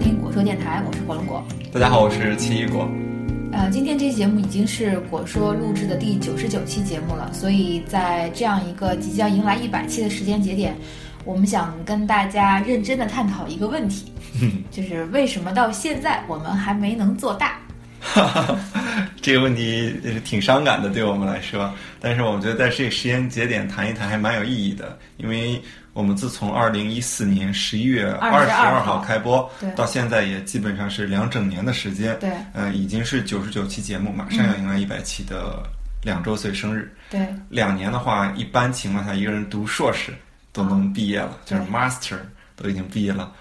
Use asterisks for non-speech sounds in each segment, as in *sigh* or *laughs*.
听果说电台，我是火龙果。大家好，我是奇异果。呃，今天这期节目已经是果说录制的第九十九期节目了，所以在这样一个即将迎来一百期的时间节点，我们想跟大家认真的探讨一个问题，*laughs* 就是为什么到现在我们还没能做大？*laughs* 这个问题也是挺伤感的，对我们来说。但是我们觉得在这个时间节点谈一谈还蛮有意义的，因为我们自从二零一四年十一月二十二号开播，到现在也基本上是两整年的时间。对，嗯，已经是九十九期节目，马上要迎来一百期的两周岁生日。对，两年的话，一般情况下一个人读硕士都能毕业了，就是 master 都已经毕业了。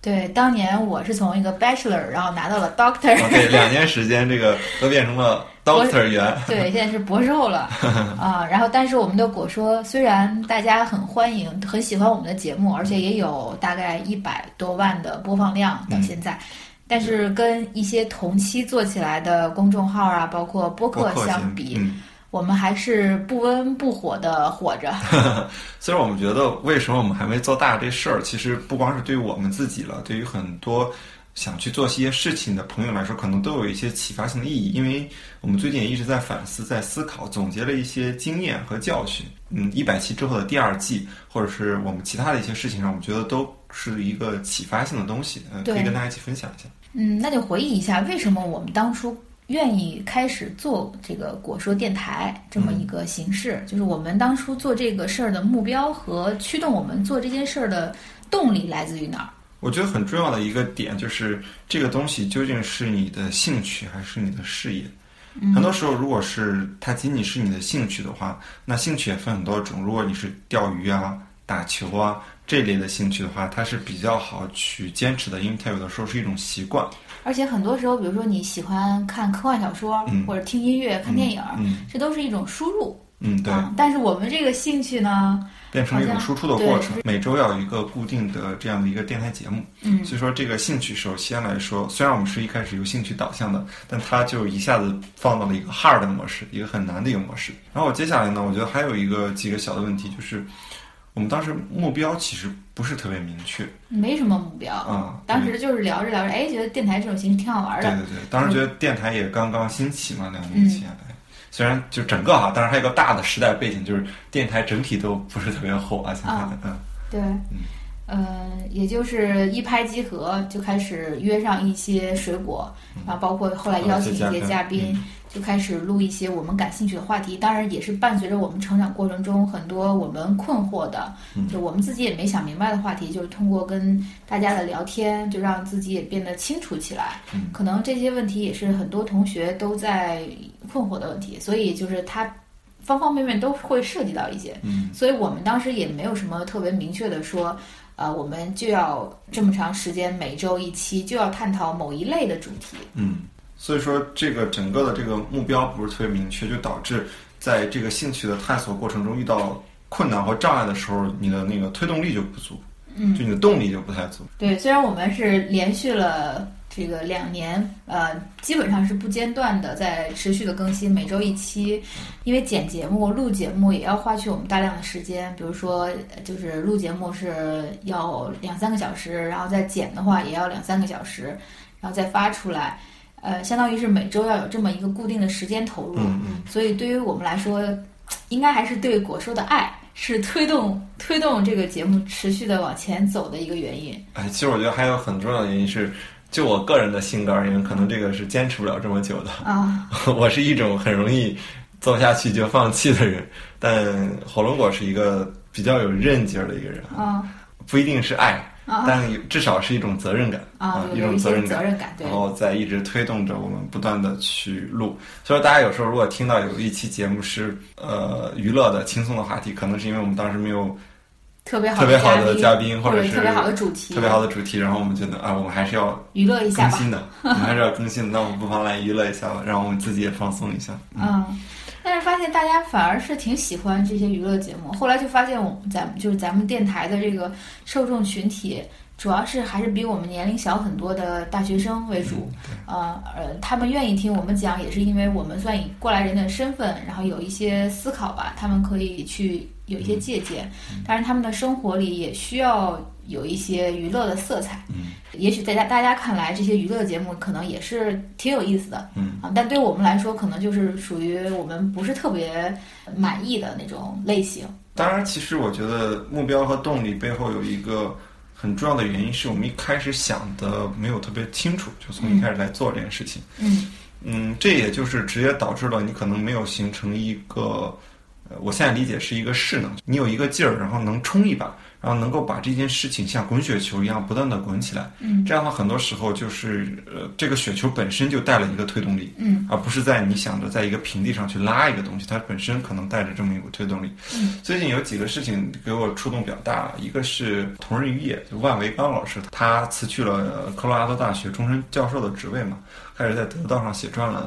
对，当年我是从一个 bachelor，然后拿到了 doctor。对，两年时间，这个都变成了 *laughs* doctor 员。对，现在是博后了 *laughs* 啊。然后，但是我们的果说，虽然大家很欢迎、很喜欢我们的节目，而且也有大概一百多万的播放量到现在，但是跟一些同期做起来的公众号啊，包括播客相比。我们还是不温不火的活着。*laughs* 虽然我们觉得，为什么我们还没做大这事儿，其实不光是对于我们自己了，对于很多想去做些事情的朋友来说，可能都有一些启发性的意义。因为我们最近也一直在反思、在思考，总结了一些经验和教训。嗯，一百期之后的第二季，或者是我们其他的一些事情上，我们觉得都是一个启发性的东西，嗯可以跟大家一起分享一下。嗯，那就回忆一下，为什么我们当初。愿意开始做这个果说电台这么一个形式，就是我们当初做这个事儿的目标和驱动我们做这件事儿的动力来自于哪儿？我觉得很重要的一个点就是这个东西究竟是你的兴趣还是你的事业。很多时候，如果是它仅仅是你的兴趣的话，那兴趣也分很多种。如果你是钓鱼啊、打球啊这类的兴趣的话，它是比较好去坚持的，因为它有的时候是一种习惯。而且很多时候，比如说你喜欢看科幻小说，或者听音乐、看电影，这都是一种输入。嗯，对。但是我们这个兴趣呢，变成了一种输出的过程。每周要有一个固定的这样的一个电台节目。嗯。所以说，这个兴趣首先来说，虽然我们是一开始有兴趣导向的，但它就一下子放到了一个 hard 的模式，一个很难的一个模式。然后我接下来呢，我觉得还有一个几个小的问题，就是我们当时目标其实。不是特别明确，没什么目标啊。当时就是聊着聊着，哎，觉得电台这种形式挺好玩的。对对对，当时觉得电台也刚刚兴起嘛，两年前。虽然就整个哈，当然还有个大的时代背景，就是电台整体都不是特别火啊。现在，嗯，对，嗯，也就是一拍即合，就开始约上一些水果，然后包括后来邀请一些嘉宾。就开始录一些我们感兴趣的话题，当然也是伴随着我们成长过程中很多我们困惑的，就我们自己也没想明白的话题，就是通过跟大家的聊天，就让自己也变得清楚起来。可能这些问题也是很多同学都在困惑的问题，所以就是他方方面面都会涉及到一些。所以我们当时也没有什么特别明确的说，呃，我们就要这么长时间每周一期，就要探讨某一类的主题。嗯。所以说，这个整个的这个目标不是特别明确，就导致在这个兴趣的探索过程中遇到困难或障碍的时候，你的那个推动力就不足，嗯，就你的动力就不太足。对，虽然我们是连续了这个两年，呃，基本上是不间断的在持续的更新，每周一期，因为剪节目、录节目也要花去我们大量的时间，比如说就是录节目是要两三个小时，然后再剪的话也要两三个小时，然后再发出来。呃，相当于是每周要有这么一个固定的时间投入，嗯所以对于我们来说，应该还是对果说的爱是推动推动这个节目持续的往前走的一个原因。哎，其实我觉得还有很重要的原因是，就我个人的性格而言，可能这个是坚持不了这么久的啊。*laughs* 我是一种很容易做下去就放弃的人，但火龙果是一个比较有韧劲儿的一个人啊，不一定是爱。但至少是一种责任感啊，一种责任感，然后在一直推动着我们不断的去录。所以说，大家有时候如果听到有一期节目是呃娱乐的、轻松的话题，可能是因为我们当时没有特别好特别好的嘉宾，或者是特别好的主题，特别好的主题，然后我们觉得啊，我们还是要娱乐一下更新的，*laughs* 我们还是要更新的，那我们不妨来娱乐一下吧，让我们自己也放松一下。嗯。但是发现大家反而是挺喜欢这些娱乐节目，后来就发现我们咱就是咱们电台的这个受众群体，主要是还是比我们年龄小很多的大学生为主，呃呃，他们愿意听我们讲，也是因为我们算以过来人的身份，然后有一些思考吧，他们可以去有一些借鉴，当然他们的生活里也需要有一些娱乐的色彩。嗯，也许在大大家看来，这些娱乐节目可能也是挺有意思的。嗯啊，但对我们来说，可能就是属于我们不是特别满意的那种类型。当然，其实我觉得目标和动力背后有一个很重要的原因，是我们一开始想的没有特别清楚，就从一开始来做这件事情。嗯嗯，这也就是直接导致了你可能没有形成一个，呃，我现在理解是一个势能，你有一个劲儿，然后能冲一把，然后能够把这件事情像滚雪球一样不断的滚起来。嗯这样的话，很多时候就是呃，这个雪球本身就带了一个推动力，嗯而不是在你想着在一个平地上去拉一个东西，它本身可能带着这么一股推动力。嗯最近有几个事情给我触动比较大，一个是同日一夜，就万维刚老师，他辞去了科罗拉多大学终身教授的职位嘛，开始在得道上写专栏，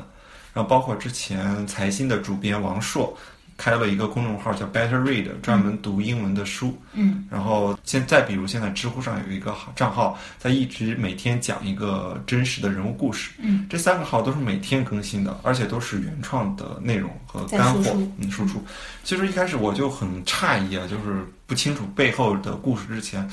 然后包括之前财新的主编王朔。开了一个公众号叫 Better Read，专门读英文的书。嗯然后现再比如现在知乎上有一个号账号，在一直每天讲一个真实的人物故事。嗯，这三个号都是每天更新的，而且都是原创的内容和干货在输出，嗯，输出。其实一开始我就很诧异啊，就是不清楚背后的故事之前，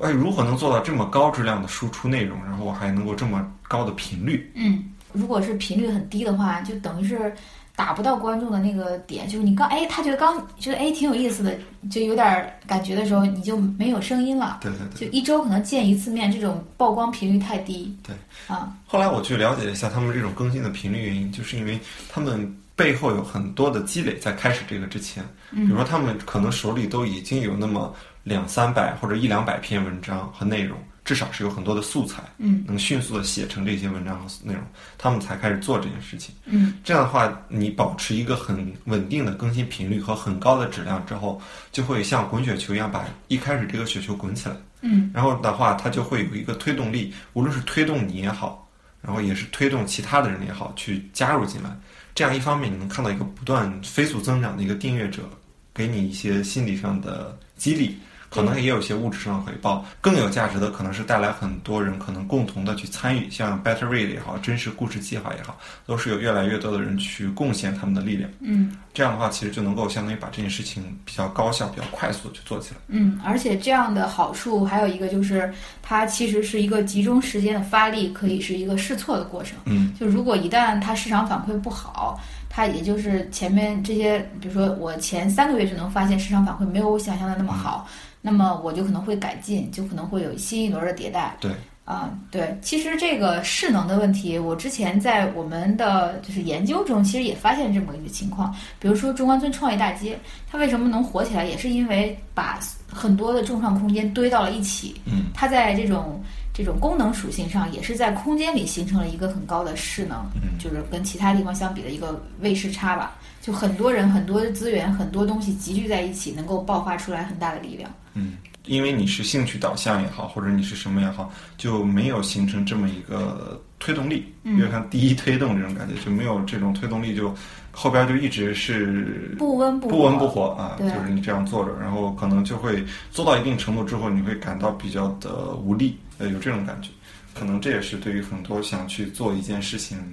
哎，如何能做到这么高质量的输出内容，然后我还能够这么高的频率？嗯，如果是频率很低的话，就等于是打不到观众的那个点，就是你刚哎，他觉得刚觉得哎挺有意思的，就有点儿感觉的时候，你就没有声音了。对对对。就一周可能见一次面，这种曝光频率太低。对，啊，后来我去了解了一下他们这种更新的频率原因，就是因为他们背后有很多的积累，在开始这个之前，比如说他们可能手里都已经有那么两三百或者一两百篇文章和内容，至少是有很多的素材，嗯能迅速的写成这些文章和内容，他们才开始做这件事情。嗯这样的话，你保持一个很稳定的更新频率和很高的质量之后，就会像滚雪球一样把一开始这个雪球滚起来。嗯然后的话，它就会有一个推动力，无论是推动你也好，然后也是推动其他的人也好，去加入进来。这样一方面，你能看到一个不断飞速增长的一个订阅者，给你一些心理上的激励，可能也有一些物质上的回报。更有价值的，可能是带来很多人可能共同的去参与，像 Better Read 也好，真实故事计划也好，都是有越来越多的人去贡献他们的力量。嗯这样的话，其实就能够相当于把这件事情比较高效、比较快速的去做起来。嗯，而且这样的好处还有一个就是，它其实是一个集中时间的发力，可以是一个试错的过程。嗯就如果一旦它市场反馈不好，它也就是前面这些，比如说我前三个月就能发现市场反馈没有我想象的那么好，那么我就可能会改进，就可能会有新一轮的迭代。对。啊，对，其实这个势能的问题，我之前在我们的就是研究中，其实也发现这么一个情况。比如说中关村创业大街，它为什么能火起来，也是因为把很多的众创空间堆到了一起。嗯，它在这种这种功能属性上，也是在空间里形成了一个很高的势能，嗯就是跟其他地方相比的一个位势差吧。就很多人、很多的资源、很多东西集聚在一起，能够爆发出来很大的力量。嗯，因为你是兴趣导向也好，或者你是什么也好，就没有形成这么一个推动力，嗯有点像第一推动这种感觉，就没有这种推动力，就后边就一直是不温不不温不火啊，对就是你这样坐着，然后可能就会做到一定程度之后，你会感到比较的无力，呃，有这种感觉。可能这也是对于很多想去做一件事情的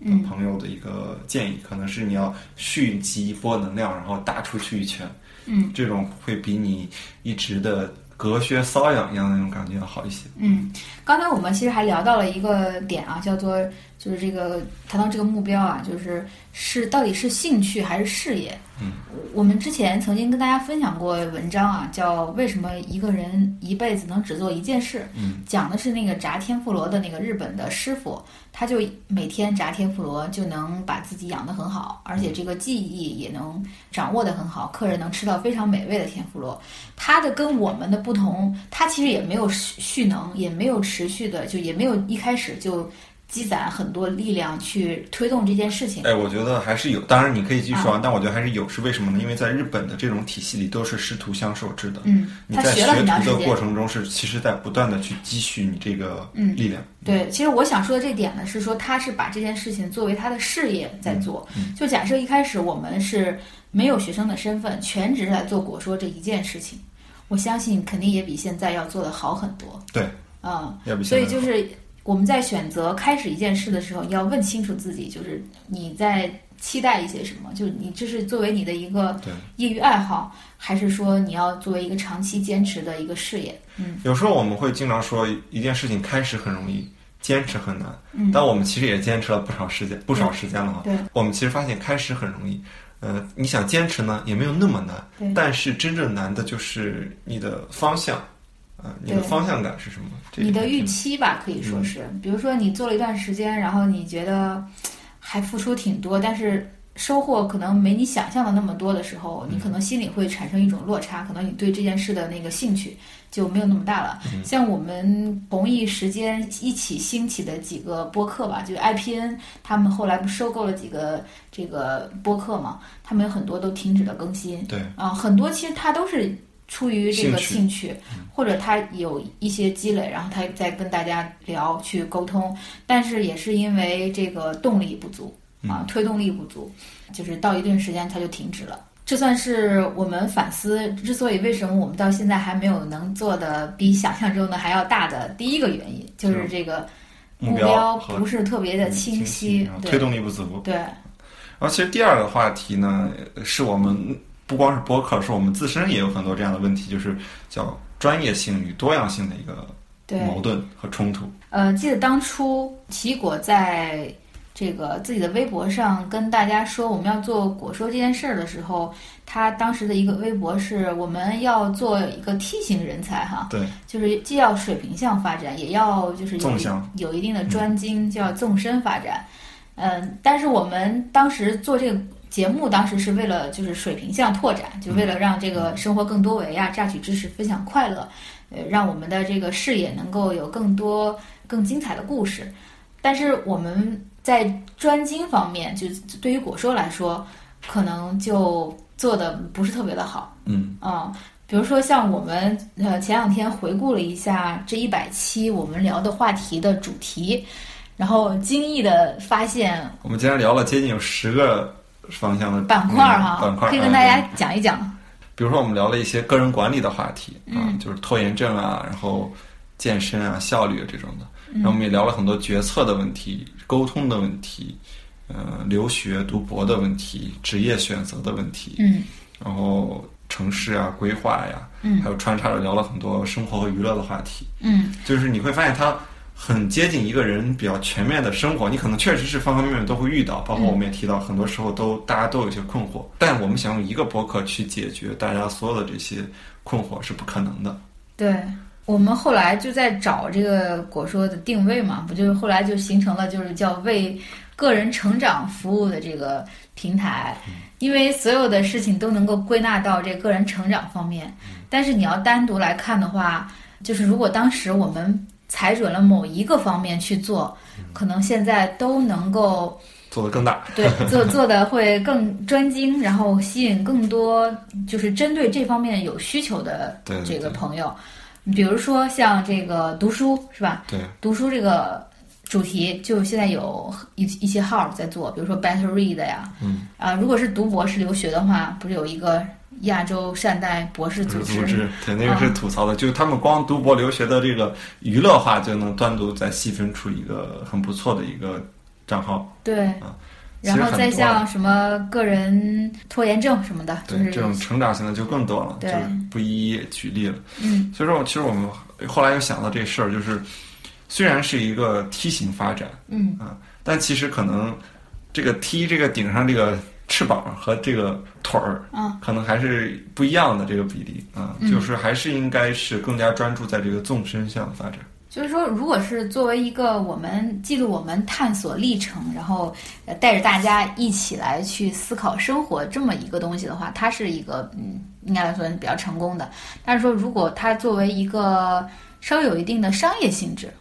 嗯朋友的一个建议，可能是你要蓄积一波能量，然后打出去一拳。嗯这种会比你一直的隔靴搔痒一样的那种感觉要好一些。嗯，刚才我们其实还聊到了一个点啊，叫做就是这个谈到这个目标啊，就是是到底是兴趣还是事业？嗯，我们之前曾经跟大家分享过文章啊，叫《为什么一个人一辈子能只做一件事》。嗯，讲的是那个炸天妇罗的那个日本的师傅，他就每天炸天妇罗就能把自己养得很好，而且这个技艺也能掌握得很好，客人能吃到非常美味的天妇罗。他的跟我们的不同，他其实也没有蓄蓄能，也没有持续的，就也没有一开始就积攒很多力量去推动这件事情。哎，我觉得还是有，当然你可以继续啊说，但我觉得还是有，是为什么呢？因为在日本的这种体系里都是师徒相授制的。嗯，你在学他学了很长徒的时间。过程中是，其实在不断的去积蓄你这个嗯力量。对，其实我想说的这点呢，是说他是把这件事情作为他的事业在做。就假设一开始我们是没有学生的身份，全职来做果说这一件事情，我相信肯定也比现在要做的好很多。对，嗯，要比所以就是我们在选择开始一件事的时候，你要问清楚自己，就是你在期待一些什么，就是你这是作为你的一个业余爱好，还是说你要作为一个长期坚持的一个事业？嗯，有时候我们会经常说一件事情开始很容易，坚持很难。嗯，但我们其实也坚持了不少时间，不少时间了哈。对，我们其实发现开始很容易。呃，你想坚持呢，也没有那么难，但是真正难的就是你的方向，啊，你的方向感是什么？你的预期吧，可以说是，比如说你做了一段时间，然后你觉得还付出挺多，但是。收获可能没你想象的那么多的时候，你可能心里会产生一种落差，可能你对这件事的那个兴趣就没有那么大了。像我们同一时间一起兴起的几个播客吧，就 IPN，他们后来不收购了几个这个播客嘛，他们有很多都停止了更新。对啊，很多其实它都是出于这个兴趣，或者他有一些积累，然后他再跟大家聊去沟通，但是也是因为这个动力不足。啊，推动力不足，就是到一定时间他就停止了。这算是我们反思之所以为什么我们到现在还没有能做的比想象中的还要大的第一个原因，就是这个目标不是特别的清晰，推动力不足。对。然后其实第二个话题呢，是我们不光是播客，是我们自身也有很多这样的问题，就是叫专业性与多样性的一个矛盾和冲突。呃，记得当初奇果在。这个自己的微博上跟大家说我们要做果说这件事儿的时候，他当时的一个微博是我们要做一个梯形人才哈，对，就是既要水平向发展，也要就是有有一定的专精，就要纵深发展。嗯，但是我们当时做这个节目，当时是为了就是水平向拓展，就为了让这个生活更多维啊，榨取知识，分享快乐，呃，让我们的这个视野能够有更多更精彩的故事。但是我们。在专精方面，就对于果说来说，可能就做的不是特别的好。嗯啊，比如说像我们呃前两天回顾了一下这一百期我们聊的话题的主题，然后惊异的发现，我们竟然聊了接近有十个方向的板块哈，板块可以跟大家讲一讲。比如说我们聊了一些个人管理的话题啊，就是拖延症啊，然后健身啊、效率这种的。然后我们也聊了很多决策的问题、沟通的问题，呃，留学读博的问题、职业选择的问题，嗯，然后城市啊、规划呀，嗯，还有穿插着聊了很多生活和娱乐的话题，嗯，就是你会发现它很接近一个人比较全面的生活，你可能确实是方方面面都会遇到，包括我们也提到，很多时候都大家都有些困惑，但我们想用一个博客去解决大家所有的这些困惑是不可能的，对。我们后来就在找这个果说的定位嘛，不就是后来就形成了就是叫为个人成长服务的这个平台，因为所有的事情都能够归纳到这个人成长方面。但是你要单独来看的话，就是如果当时我们踩准了某一个方面去做，可能现在都能够做得更大，对，做做的会更专精，然后吸引更多就是针对这方面有需求的这个朋友。你比如说像这个读书是吧？对，读书这个主题就现在有一一些号在做，比如说 Better Read 呀，嗯，啊，如果是读博士留学的话，不是有一个亚洲善待博士组织？对，那个是吐槽的，就是他们光读博留学的这个娱乐化就能单独再细分出一个很不错的一个账号。对，啊。然后再像什么个人拖延症什么的，对这种成长型的就更多了，就不一一举例了。嗯，所以说，其实我们后来又想到这事儿，就是虽然是一个梯形发展，嗯啊，但其实可能这个梯这个顶上这个翅膀和这个腿儿，嗯，可能还是不一样的这个比例啊，就是还是应该是更加专注在这个纵深向发展。就是说，如果是作为一个我们记录我们探索历程，然后带着大家一起来去思考生活这么一个东西的话，它是一个嗯，应该来说比较成功的。但是说，如果它作为一个稍微有一定的商业性质，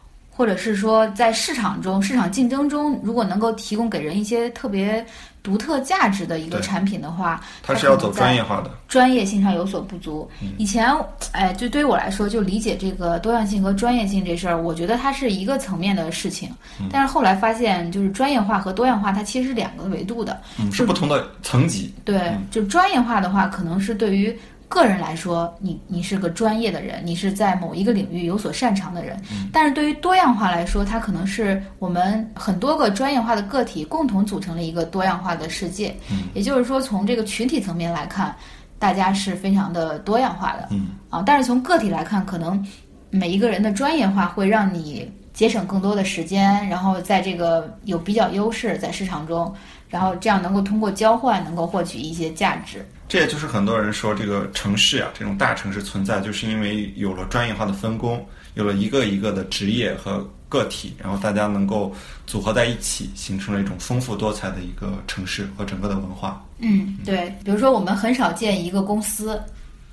或者是说在市场中、市场竞争中，如果能够提供给人一些特别。独特价值的一个产品的话，它是要走专业化的，专业性上有所不足。以前，哎，就对于我来说，就理解这个多样性和专业性这事儿，我觉得它是一个层面的事情。但是后来发现，就是专业化和多样化，它其实是两个维度的，是不同的层级。对，就专业化的话，可能是对于个人来说，你你是个专业的人，你是在某一个领域有所擅长的人。但是对于多样化来说，它可能是我们很多个专业化的个体共同组成了一个多样化的世界。也就是说，从这个群体层面来看，大家是非常的多样化的。嗯啊，但是从个体来看，可能每一个人的专业化会让你节省更多的时间，然后在这个有比较优势在市场中，然后这样能够通过交换能够获取一些价值。这也就是很多人说这个城市啊，这种大城市存在，就是因为有了专业化的分工，有了一个一个的职业和个体，然后大家能够组合在一起，形成了一种丰富多彩的一个城市和整个的文化。嗯，对，比如说我们很少见一个公司。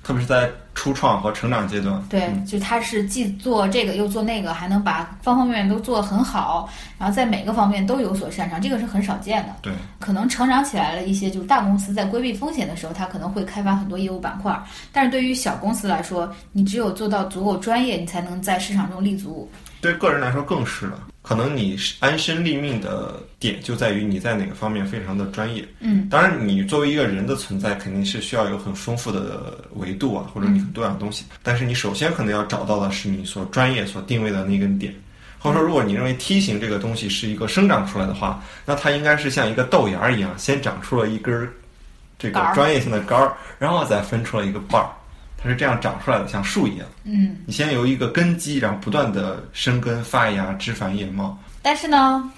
特别是在初创和成长阶段，对，就他是既做这个又做那个，还能把方方面面都做得很好，然后在每个方面都有所擅长，这个是很少见的。对，可能成长起来了一些，就是大公司在规避风险的时候，它可能会开发很多业务板块，但是对于小公司来说，你只有做到足够专业，你才能在市场中立足。对个人来说更是了，可能你安身立命的点就在于你在哪个方面非常的专业。嗯，当然，你作为一个人的存在，肯定是需要有很丰富的维度啊，或者你很多样东西。但是你首先可能要找到的是你所专业所定位的那根点，或者说，如果你认为梯形这个东西是一个生长出来的话，那它应该是像一个豆芽儿一样，先长出了一根儿这个专业性的杆儿，然后再分出了一个瓣儿。它是这样长出来的，像树一样。嗯，你先由一个根基，然后不断的生根发芽、枝繁叶茂。但是呢，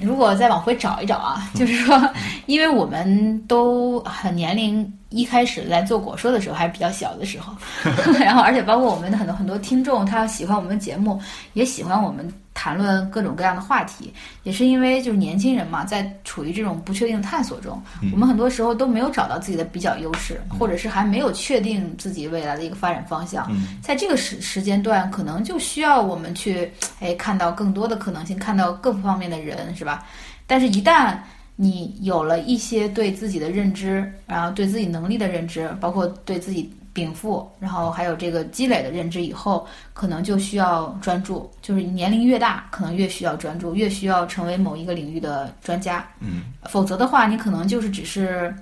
如果再往回找一找啊，就是说，因为我们都很年龄，一开始来做果说的时候还是比较小的时候，*laughs* 然后而且包括我们的很多很多听众，他喜欢我们的节目，也喜欢我们。谈论各种各样的话题，也是因为就是年轻人嘛，在处于这种不确定探索中，我们很多时候都没有找到自己的比较优势，或者是还没有确定自己未来的一个发展方向。在这个时时间段，可能就需要我们去哎看到更多的可能性，看到各方面的人，是吧？但是，一旦你有了一些对自己的认知，然后对自己能力的认知，包括对自己。禀赋，然后还有这个积累的认知以后，可能就需要专注。就是年龄越大，可能越需要专注，越需要成为某一个领域的专家。嗯，否则的话，你可能就是只是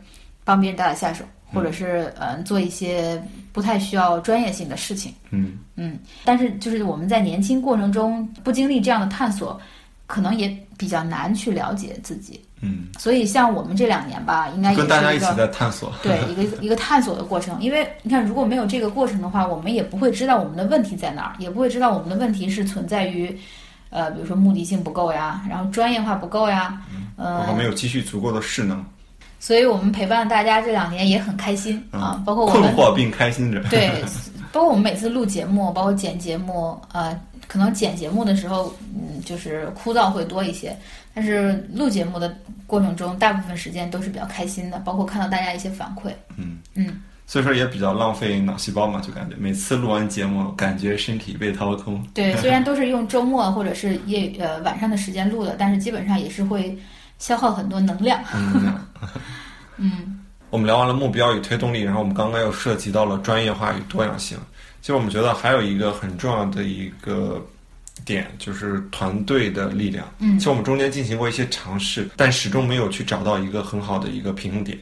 帮别人打打下手，或者是嗯做一些不太需要专业性的事情。嗯嗯，但是就是我们在年轻过程中不经历这样的探索，可能也比较难去了解自己。嗯，所以像我们这两年吧，应该跟大家一起在探索，对一个一个探索的过程。因为你看，如果没有这个过程的话，我们也不会知道我们的问题在哪儿，也不会知道我们的问题是存在于，呃，比如说目的性不够呀，然后专业化不够呀，呃，没有积蓄足够的势能。所以我们陪伴大家这两年也很开心啊，包括我们困惑并开心着。对，*laughs* 包括我们每次录节目，包括剪节目，呃，可能剪节目的时候，嗯，就是枯燥会多一些。但是录节目的过程中，大部分时间都是比较开心的，包括看到大家一些反馈。嗯嗯，所以说也比较浪费脑细胞嘛，就感觉每次录完节目，感觉身体被掏空。对，*laughs* 虽然都是用周末或者是夜呃晚上的时间录的，但是基本上也是会消耗很多能量。嗯，*laughs* 我们聊完了目标与推动力，然后我们刚刚又涉及到了专业化与多样性。其实我们觉得还有一个很重要的一个。点就是团队的力量。嗯，其实我们中间进行过一些尝试，但始终没有去找到一个很好的一个平衡点。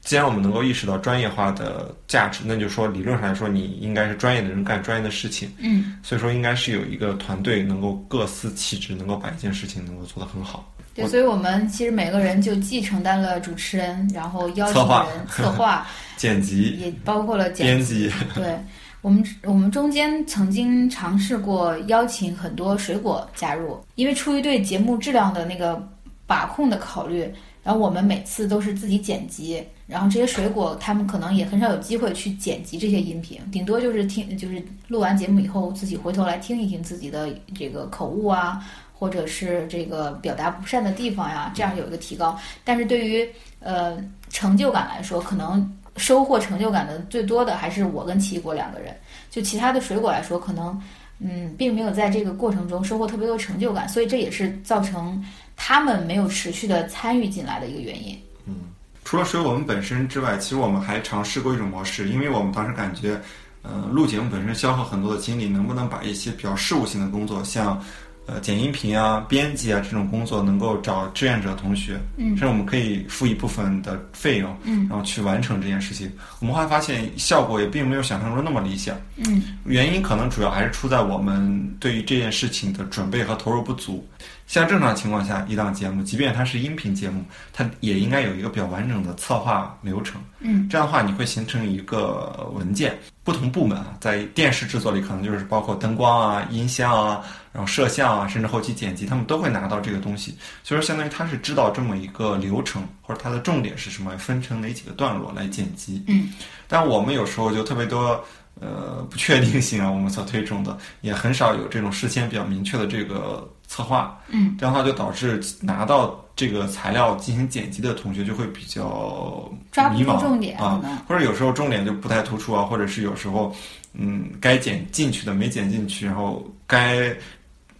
既然我们能够意识到专业化的价值，那就说理论上来说，你应该是专业的人干专业的事情。嗯，所以说应该是有一个团队能够各司其职，能够把一件事情能够做得很好。对，所以我们其实每个人就既承担了主持人，然后邀请人、策划、*laughs* 剪辑，也包括了编辑。对。我们我们中间曾经尝试过邀请很多水果加入，因为出于对节目质量的那个把控的考虑，然后我们每次都是自己剪辑，然后这些水果他们可能也很少有机会去剪辑这些音频，顶多就是听，就是录完节目以后自己回头来听一听自己的这个口误啊，或者是这个表达不善的地方呀，这样有一个提高。但是对于呃成就感来说，可能。收获成就感的最多的还是我跟奇异果两个人，就其他的水果来说，可能嗯，并没有在这个过程中收获特别多成就感，所以这也是造成他们没有持续的参与进来的一个原因。嗯，除了水果我们本身之外，其实我们还尝试过一种模式，因为我们当时感觉，呃，录节目本身消耗很多的精力，能不能把一些比较事务性的工作，像呃剪音频啊、编辑啊这种工作，能够找志愿者同学，嗯，甚至我们可以付一部分的费用，嗯，然后去完成这件事情。我们会发现效果也并没有想象中那么理想，嗯，原因可能主要还是出在我们对于这件事情的准备和投入不足。像正常情况下，一档节目，即便它是音频节目，它也应该有一个比较完整的策划流程。嗯，这样的话，你会形成一个文件。不同部门啊，在电视制作里，可能就是包括灯光啊、音箱啊，然后摄像啊，甚至后期剪辑，他们都会拿到这个东西。所以说，相当于他是知道这么一个流程，或者它的重点是什么，分成哪几个段落来剪辑。嗯，但我们有时候就特别多。呃，不确定性啊，我们所推崇的也很少有这种事先比较明确的这个策划，嗯，这样的话就导致拿到这个材料进行剪辑的同学就会比较抓不迷茫住重点啊，或者有时候重点就不太突出啊，或者是有时候嗯该剪进去的没剪进去，然后该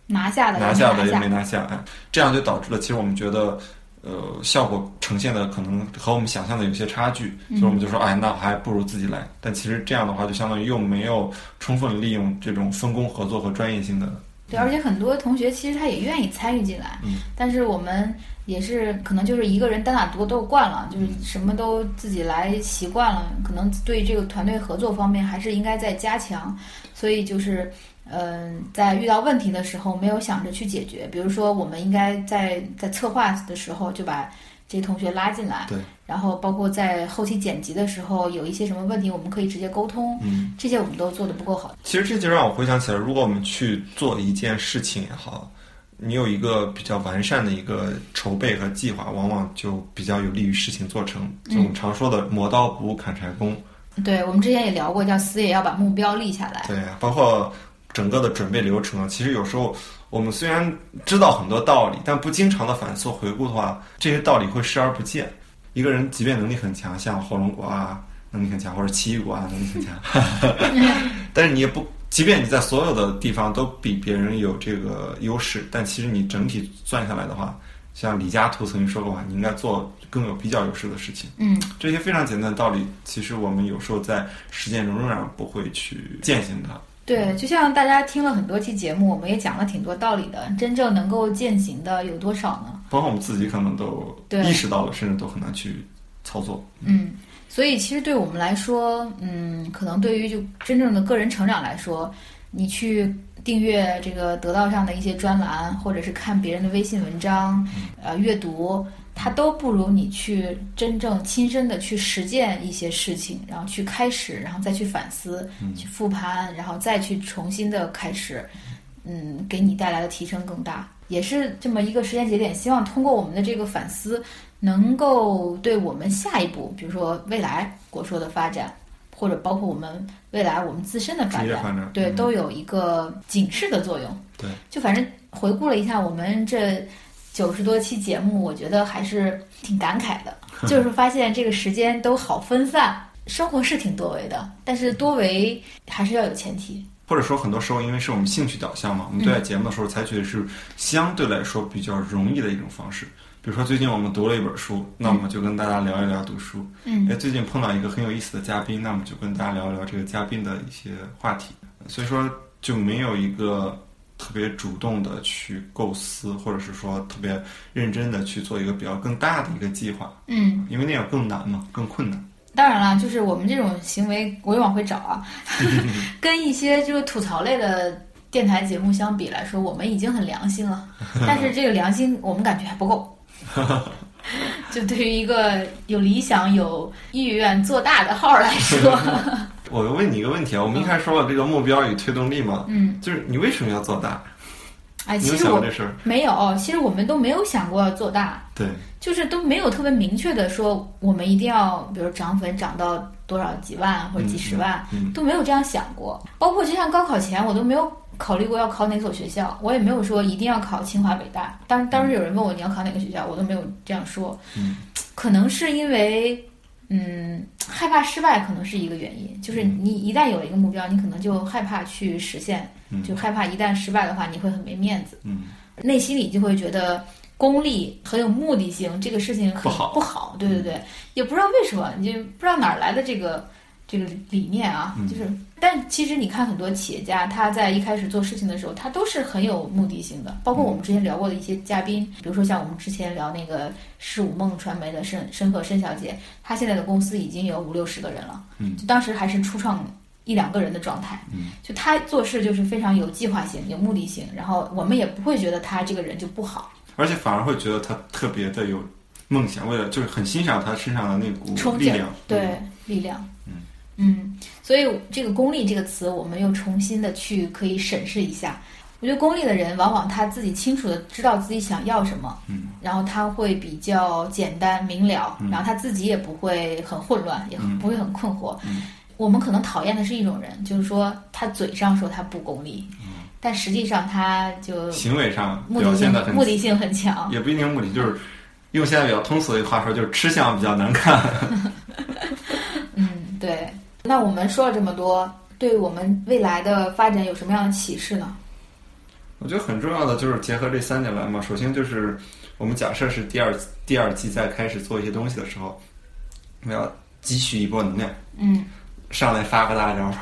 拿下的拿下的也没拿下，哎，这样就导致了其实我们觉得。呃，效果呈现的可能和我们想象的有些差距，所以我们就说，哎，那还不如自己来。但其实这样的话，就相当于又没有充分利用这种分工合作和专业性的。对，而且很多同学其实他也愿意参与进来，嗯，但是我们也是可能就是一个人单打独斗惯了，就是什么都自己来习惯了，可能对这个团队合作方面还是应该再加强，所以就是。嗯，在遇到问题的时候，没有想着去解决。比如说，我们应该在在策划的时候就把这些同学拉进来，对。然后包括在后期剪辑的时候，有一些什么问题，我们可以直接沟通。嗯，这些我们都做的不够好。其实这就让我回想起来，如果我们去做一件事情也好，你有一个比较完善的一个筹备和计划，往往就比较有利于事情做成。就我们常说的“磨刀不误砍柴工”。对，我们之前也聊过，叫死也要把目标立下来。对，包括。整个的准备流程，其实有时候我们虽然知道很多道理，但不经常的反复回顾的话，这些道理会视而不见。一个人即便能力很强，像火龙果啊能力很强，或者奇异果啊能力很强，*laughs* 但是你也不，即便你在所有的地方都比别人有这个优势，但其实你整体算下来的话，像李嘉图曾经说过话，你应该做更有比较优势的事情。嗯，这些非常简单的道理，其实我们有时候在实践中仍然不会去践行它。对，就像大家听了很多期节目，我们也讲了挺多道理的，真正能够践行的有多少呢？包括我们自己可能都意识到了，甚至都很难去操作。嗯，所以其实对我们来说，嗯，可能对于就真正的个人成长来说，你去订阅这个得到上的一些专栏，或者是看别人的微信文章，呃，阅读。它都不如你去真正亲身的去实践一些事情，然后去开始，然后再去反思，去复盘，然后再去重新的开始，嗯，给你带来的提升更大。也是这么一个时间节点，希望通过我们的这个反思，能够对我们下一步，比如说未来国硕的发展，或者包括我们未来我们自身的发展，对，都有一个警示的作用。对，就反正回顾了一下我们这。九十多期节目，我觉得还是挺感慨的，*laughs* 就是发现这个时间都好分散，生活是挺多维的，但是多维还是要有前提。或者说，很多时候因为是我们兴趣导向嘛，我们对待节目的时候采取的是相对来说比较容易的一种方式。比如说，最近我们读了一本书，那我们就跟大家聊一聊读书。嗯，哎，最近碰到一个很有意思的嘉宾，那我们就跟大家聊一聊这个嘉宾的一些话题。所以说，就没有一个。特别主动的去构思，或者是说特别认真的去做一个比较更大的一个计划，嗯，因为那样更难嘛，更困难。当然了，就是我们这种行为，我也往回找啊，*laughs* 跟一些就是吐槽类的电台节目相比来说，我们已经很良心了。但是这个良心，我们感觉还不够。*laughs* 就对于一个有理想、有意愿做大的号来说。我问你一个问题啊，我们一开始说了这个目标与推动力嘛，嗯，就是你为什么要做大？哎，其实我这事儿没有，其实我们都没有想过要做大，对，就是都没有特别明确的说我们一定要，比如涨粉涨到多少几万或者几十万，都没有这样想过。包括就像高考前，我都没有考虑过要考哪所学校，我也没有说一定要考清华北大。当当时有人问我你要考哪个学校，我都没有这样说。嗯，可能是因为。嗯，害怕失败可能是一个原因，就是你一旦有了一个目标，你可能就害怕去实现，就害怕一旦失败的话，你会很没面子，嗯，内心里就会觉得功利很有目的性，这个事情很不好，不好，对对对，也不知道为什么，你就不知道哪儿来的这个。这个理念啊，就是，但其实你看很多企业家，他在一开始做事情的时候，他都是很有目的性的。包括我们之前聊过的一些嘉宾，比如说像我们之前聊那个世武梦传媒的申申鹤申小姐，她现在的公司已经有五六十个人了，嗯，就当时还是初创一两个人的状态，嗯，就他做事就是非常有计划性、有目的性，然后我们也不会觉得他这个人就不好，而且反而会觉得他特别的有梦想，为了就是很欣赏他身上的那股力量，对力量，嗯。嗯，所以这个“功利”这个词，我们又重新的去可以审视一下。我觉得功利的人，往往他自己清楚的知道自己想要什么，嗯，然后他会比较简单明了，然后他自己也不会很混乱，也不会很困惑。我们可能讨厌的是一种人，就是说他嘴上说他不功利，但实际上他就行为上目的性目的性很强，也不一定目的，就是用现在比较通俗的话说，就是吃相比较难看。*laughs* 嗯，对。那我们说了这么多，对我们未来的发展有什么样的启示呢？我觉得很重要的就是结合这三点来嘛。首先就是我们假设是第二第二季在开始做一些东西的时候，我们要积蓄一波能量，嗯，上来发个大招，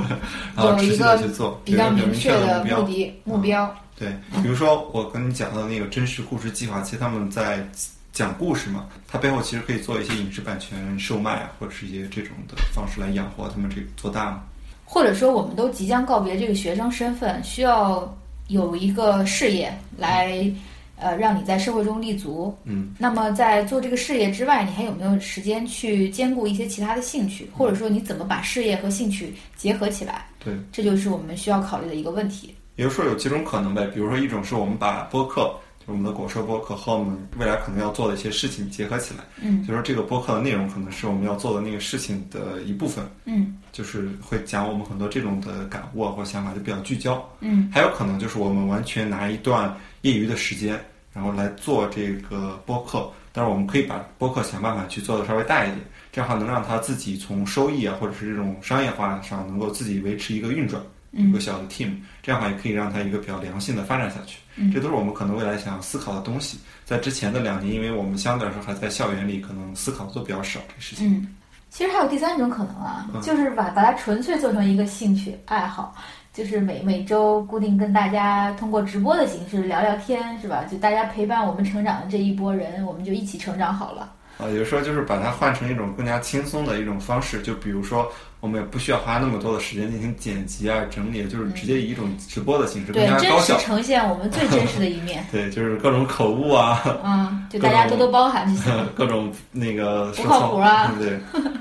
*laughs* 然后持续的去做，比较明确的目的目标。对，比如说我跟你讲的那个真实故事计划，其实他们在。讲故事嘛，它背后其实可以做一些影视版权售卖啊，或者是一些这种的方式来养活他们这个做大嘛。或者说，我们都即将告别这个学生身份，需要有一个事业来，呃，让你在社会中立足。嗯。那么，在做这个事业之外，你还有没有时间去兼顾一些其他的兴趣？或者说，你怎么把事业和兴趣结合起来？对，这就是我们需要考虑的一个问题。也就是说，有几种可能呗。比如说，一种是我们把播客。我们的果说播客和我们未来可能要做的一些事情结合起来，嗯，就说这个播客的内容可能是我们要做的那个事情的一部分，嗯，就是会讲我们很多这种的感悟或想法，就比较聚焦，嗯，还有可能就是我们完全拿一段业余的时间，然后来做这个播客，但是我们可以把播客想办法去做的稍微大一点，这样的话能让它自己从收益啊或者是这种商业化上能够自己维持一个运转。一个小的 team，这样的话也可以让它一个比较良性的发展下去。这都是我们可能未来想要思考的东西。在之前的两年，因为我们相对来说还在校园里，可能思考的都比较少这事情。嗯，其实还有第三种可能啊，就是把把它纯粹做成一个兴趣爱好，就是每每周固定跟大家通过直播的形式聊聊天，是吧？就大家陪伴我们成长的这一波人，我们就一起成长好了。啊，有时候就是把它换成一种更加轻松的一种方式，就比如说，我们也不需要花那么多的时间进行剪辑啊、整理，就是直接以一种直播的形式，更加高效，呈现我们最真实的一面。*laughs* 对，就是各种口误啊，嗯，就大家多多包涵就行。*laughs* 各种那个不靠谱啊，*laughs* 对，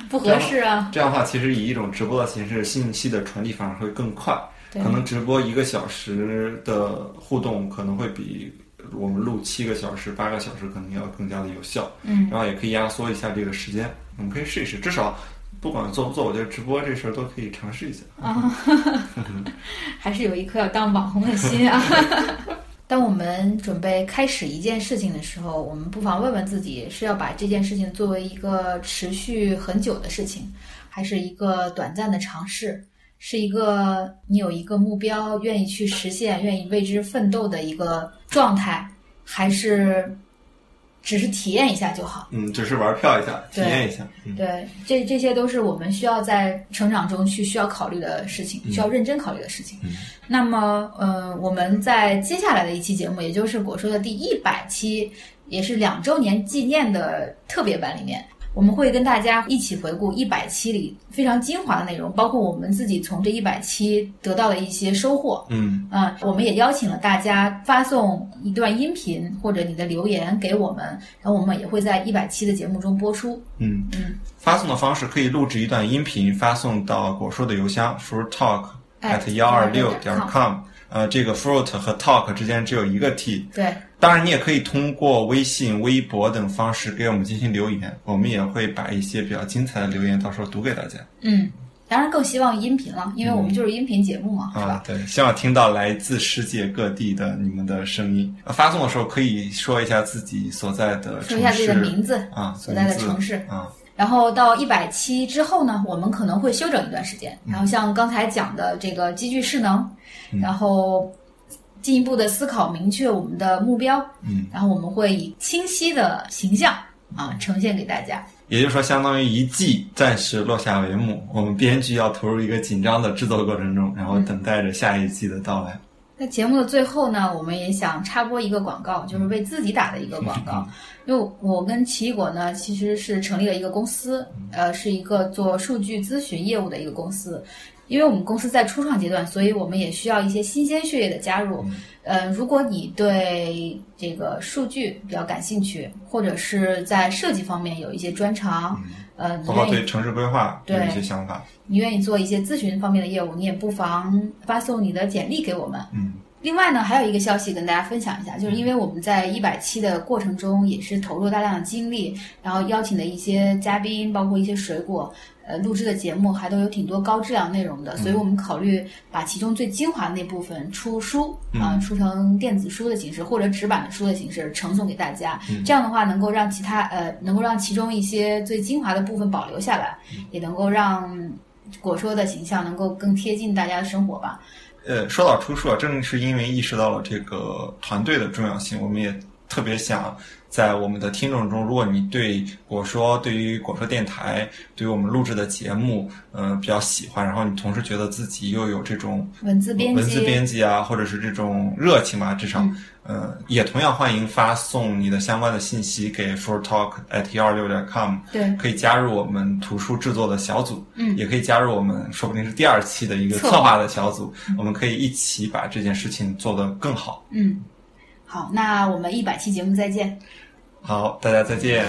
不合适啊。这样的话，其实以一种直播的形式，信息的传递反而会更快。可能直播一个小时的互动，可能会比。我们录七个小时、八个小时，可能要更加的有效。嗯，然后也可以压缩一下这个时间。我们可以试一试，至少不管做不做，我觉得直播这事儿都可以尝试一下。啊，*laughs* 还是有一颗要当网红的心啊！*laughs* 当我们准备开始一件事情的时候，我们不妨问问自己：是要把这件事情作为一个持续很久的事情，还是一个短暂的尝试？是一个你有一个目标，愿意去实现，愿意为之奋斗的一个状态，还是只是体验一下就好？嗯，只是玩票一下，体验一下。对，这这些都是我们需要在成长中去需要考虑的事情，需要认真考虑的事情。那么，呃，我们在接下来的一期节目，也就是果说的第一百期，也是两周年纪念的特别版里面。我们会跟大家一起回顾一百期里非常精华的内容，包括我们自己从这一百期得到的一些收获。嗯，啊，我们也邀请了大家发送一段音频或者你的留言给我们，然后我们也会在一百期的节目中播出。嗯嗯，发送的方式可以录制一段音频发送到果说的邮箱 fruit talk at 幺二六点 com。呃，这个 fruit 和 talk 之间只有一个 t。对。当然，你也可以通过微信、微博等方式给我们进行留言，我们也会把一些比较精彩的留言到时候读给大家。嗯，当然更希望音频了，因为我们就是音频节目嘛，是吧？对，希望听到来自世界各地的你们的声音。发送的时候可以说一下自己所在的说一下自己的名字啊，所在的城市啊。然后到一百期之后呢，我们可能会休整一段时间。然后像刚才讲的这个积聚势能，然后。进一步的思考，明确我们的目标，嗯，然后我们会以清晰的形象啊呈现给大家。也就是说，相当于一季暂时落下帷幕，我们编剧要投入一个紧张的制作过程中，然后等待着下一季的到来。在节目的最后呢，我们也想插播一个广告，就是为自己打的一个广告。因为我跟奇异果呢，其实是成立了一个公司，呃，是一个做数据咨询业务的一个公司。因为我们公司在初创阶段，所以我们也需要一些新鲜血液的加入。呃，如果你对这个数据比较感兴趣，或者是在设计方面有一些专长，呃，包括对城市规划有一些想法，你愿意做一些咨询方面的业务，你也不妨发送你的简历给我们。嗯。另外呢，还有一个消息跟大家分享一下，就是因为我们在一百期的过程中也是投入大量的精力，然后邀请的一些嘉宾，包括一些水果，呃，录制的节目还都有挺多高质量内容的，所以我们考虑把其中最精华的那部分出书啊，出成电子书的形式或者纸板的书的形式呈送给大家。这样的话，能够让其他呃，能够让其中一些最精华的部分保留下来，也能够让果说的形象能够更贴近大家的生活吧。呃，说到出处啊，正是因为意识到了这个团队的重要性，我们也特别想在我们的听众中，如果你对果说、对于果说电台、对于我们录制的节目，呃，比较喜欢，然后你同时觉得自己又有这种文字编辑、文字编辑啊，或者是这种热情吧，至少。呃，也同样欢迎发送你的相关的信息给 for talk at 幺二六点 com，对，可以加入我们图书制作的小组，嗯，也可以加入我们说不定是第二期的一个策划的小组，我们可以一起把这件事情做得更好。嗯，好，那我们一百期节目再见。好，大家再见。